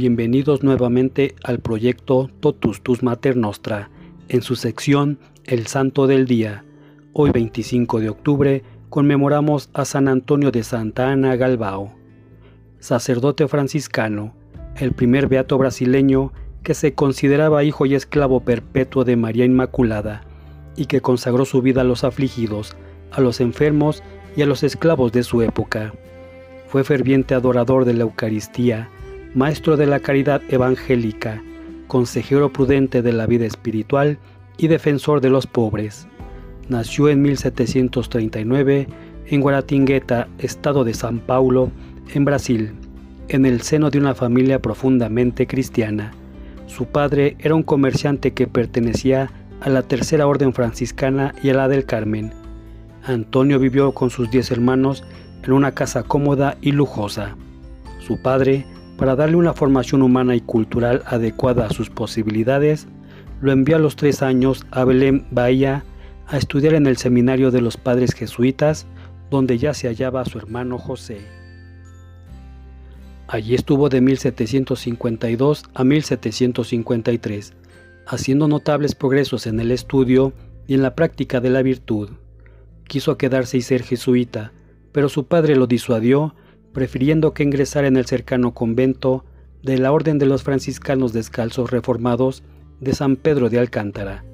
Bienvenidos nuevamente al proyecto Totus Tus Mater Nostra, en su sección El Santo del Día. Hoy 25 de octubre conmemoramos a San Antonio de Santa Ana Galbao, sacerdote franciscano, el primer beato brasileño que se consideraba hijo y esclavo perpetuo de María Inmaculada, y que consagró su vida a los afligidos, a los enfermos y a los esclavos de su época. Fue ferviente adorador de la Eucaristía, maestro de la caridad evangélica, consejero prudente de la vida espiritual y defensor de los pobres. Nació en 1739 en Guaratingueta, estado de San Paulo, en Brasil, en el seno de una familia profundamente cristiana. Su padre era un comerciante que pertenecía a la Tercera Orden Franciscana y a la del Carmen. Antonio vivió con sus diez hermanos en una casa cómoda y lujosa. Su padre, para darle una formación humana y cultural adecuada a sus posibilidades, lo envió a los tres años a Belén, Bahía, a estudiar en el seminario de los padres jesuitas, donde ya se hallaba su hermano José. Allí estuvo de 1752 a 1753, haciendo notables progresos en el estudio y en la práctica de la virtud. Quiso quedarse y ser jesuita, pero su padre lo disuadió prefiriendo que ingresara en el cercano convento de la Orden de los Franciscanos Descalzos Reformados de San Pedro de Alcántara.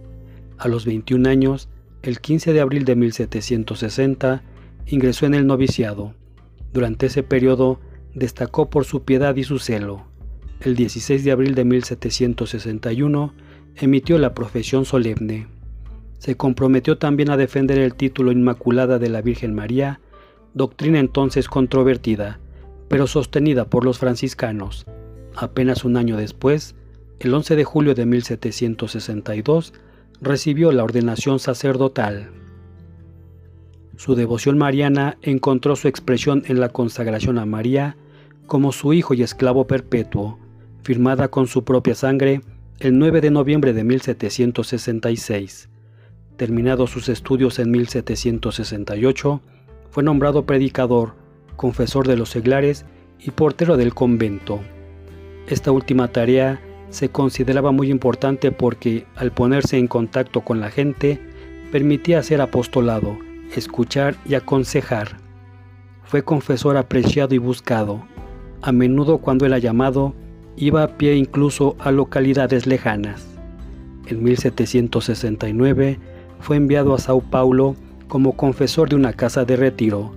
A los 21 años, el 15 de abril de 1760, ingresó en el noviciado. Durante ese periodo destacó por su piedad y su celo. El 16 de abril de 1761 emitió la profesión solemne. Se comprometió también a defender el título Inmaculada de la Virgen María doctrina entonces controvertida, pero sostenida por los franciscanos. Apenas un año después, el 11 de julio de 1762, recibió la ordenación sacerdotal. Su devoción mariana encontró su expresión en la consagración a María como su hijo y esclavo perpetuo, firmada con su propia sangre el 9 de noviembre de 1766. Terminados sus estudios en 1768, fue nombrado predicador, confesor de los seglares y portero del convento. Esta última tarea se consideraba muy importante porque, al ponerse en contacto con la gente, permitía hacer apostolado, escuchar y aconsejar. Fue confesor apreciado y buscado. A menudo cuando era llamado, iba a pie incluso a localidades lejanas. En 1769 fue enviado a Sao Paulo como confesor de una casa de retiro,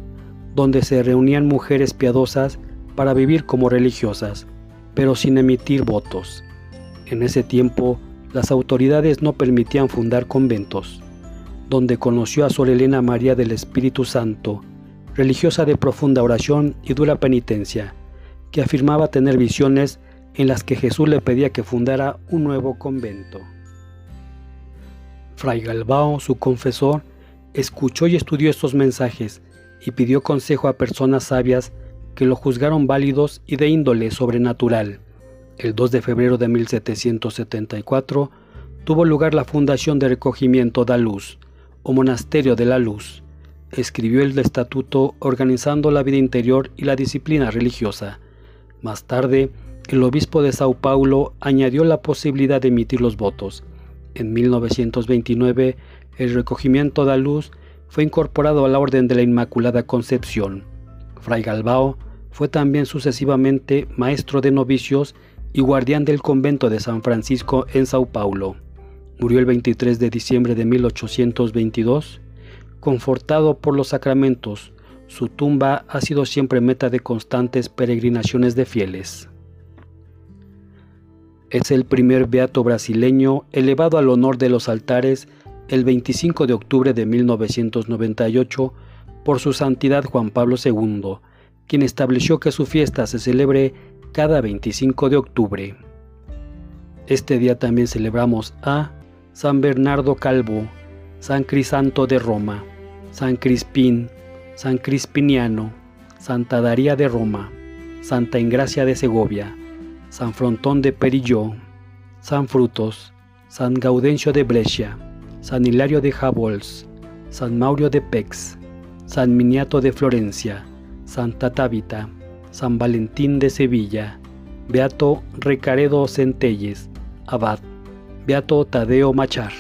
donde se reunían mujeres piadosas para vivir como religiosas, pero sin emitir votos. En ese tiempo, las autoridades no permitían fundar conventos, donde conoció a Sor Elena María del Espíritu Santo, religiosa de profunda oración y dura penitencia, que afirmaba tener visiones en las que Jesús le pedía que fundara un nuevo convento. Fray Galbao, su confesor, escuchó y estudió estos mensajes y pidió consejo a personas sabias que lo juzgaron válidos y de índole sobrenatural. El 2 de febrero de 1774 tuvo lugar la fundación de recogimiento da Luz, o Monasterio de la Luz. Escribió el estatuto organizando la vida interior y la disciplina religiosa. Más tarde, el obispo de Sao Paulo añadió la posibilidad de emitir los votos. En 1929 el recogimiento da luz fue incorporado a la Orden de la Inmaculada Concepción. Fray Galbao fue también sucesivamente maestro de novicios y guardián del convento de San Francisco en Sao Paulo. Murió el 23 de diciembre de 1822. Confortado por los sacramentos, su tumba ha sido siempre meta de constantes peregrinaciones de fieles. Es el primer beato brasileño elevado al honor de los altares el 25 de octubre de 1998 por su santidad Juan Pablo II, quien estableció que su fiesta se celebre cada 25 de octubre. Este día también celebramos a San Bernardo Calvo, San Crisanto de Roma, San Crispín, San Crispiniano, Santa Daría de Roma, Santa Ingracia de Segovia, San Frontón de Perilló, San Frutos, San Gaudencio de Brescia, San Hilario de Jabols, San Maurio de Pex, San Miniato de Florencia, Santa Tábita, San Valentín de Sevilla, Beato Recaredo Centelles, abad. Beato Tadeo Machar.